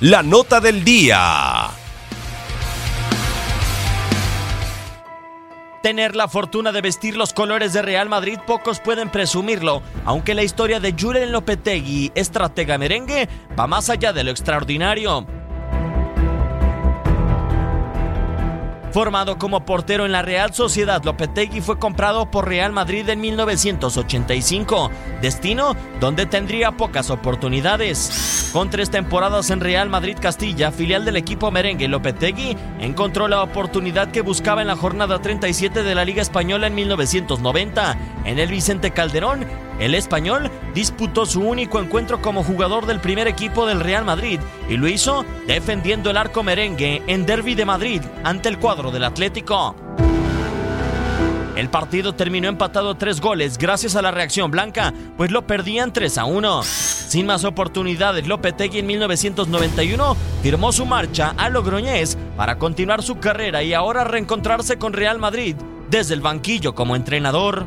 la nota del día. Tener la fortuna de vestir los colores de Real Madrid, pocos pueden presumirlo, aunque la historia de Julen Lopetegui, estratega merengue, va más allá de lo extraordinario. Formado como portero en la Real Sociedad, Lopetegui fue comprado por Real Madrid en 1985, destino donde tendría pocas oportunidades. Con tres temporadas en Real Madrid Castilla, filial del equipo merengue, Lopetegui encontró la oportunidad que buscaba en la jornada 37 de la Liga Española en 1990. En el Vicente Calderón, el español disputó su único encuentro como jugador del primer equipo del Real Madrid y lo hizo defendiendo el arco merengue en Derby de Madrid ante el cuadro del Atlético. El partido terminó empatado tres goles gracias a la reacción blanca, pues lo perdían 3 a 1. Sin más oportunidades, Lopetegui en 1991 firmó su marcha a Logroñés para continuar su carrera y ahora reencontrarse con Real Madrid desde el banquillo como entrenador.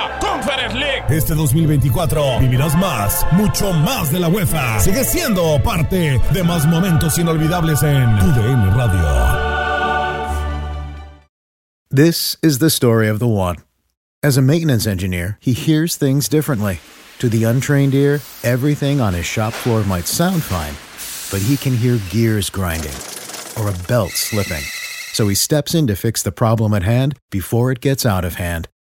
Conference League. Este 2024 vivirás más, mucho más de la UEFA. Sigue siendo parte de más momentos inolvidables en tu DN Radio. This is the story of the one. As a maintenance engineer, he hears things differently. To the untrained ear, everything on his shop floor might sound fine, but he can hear gears grinding or a belt slipping. So he steps in to fix the problem at hand before it gets out of hand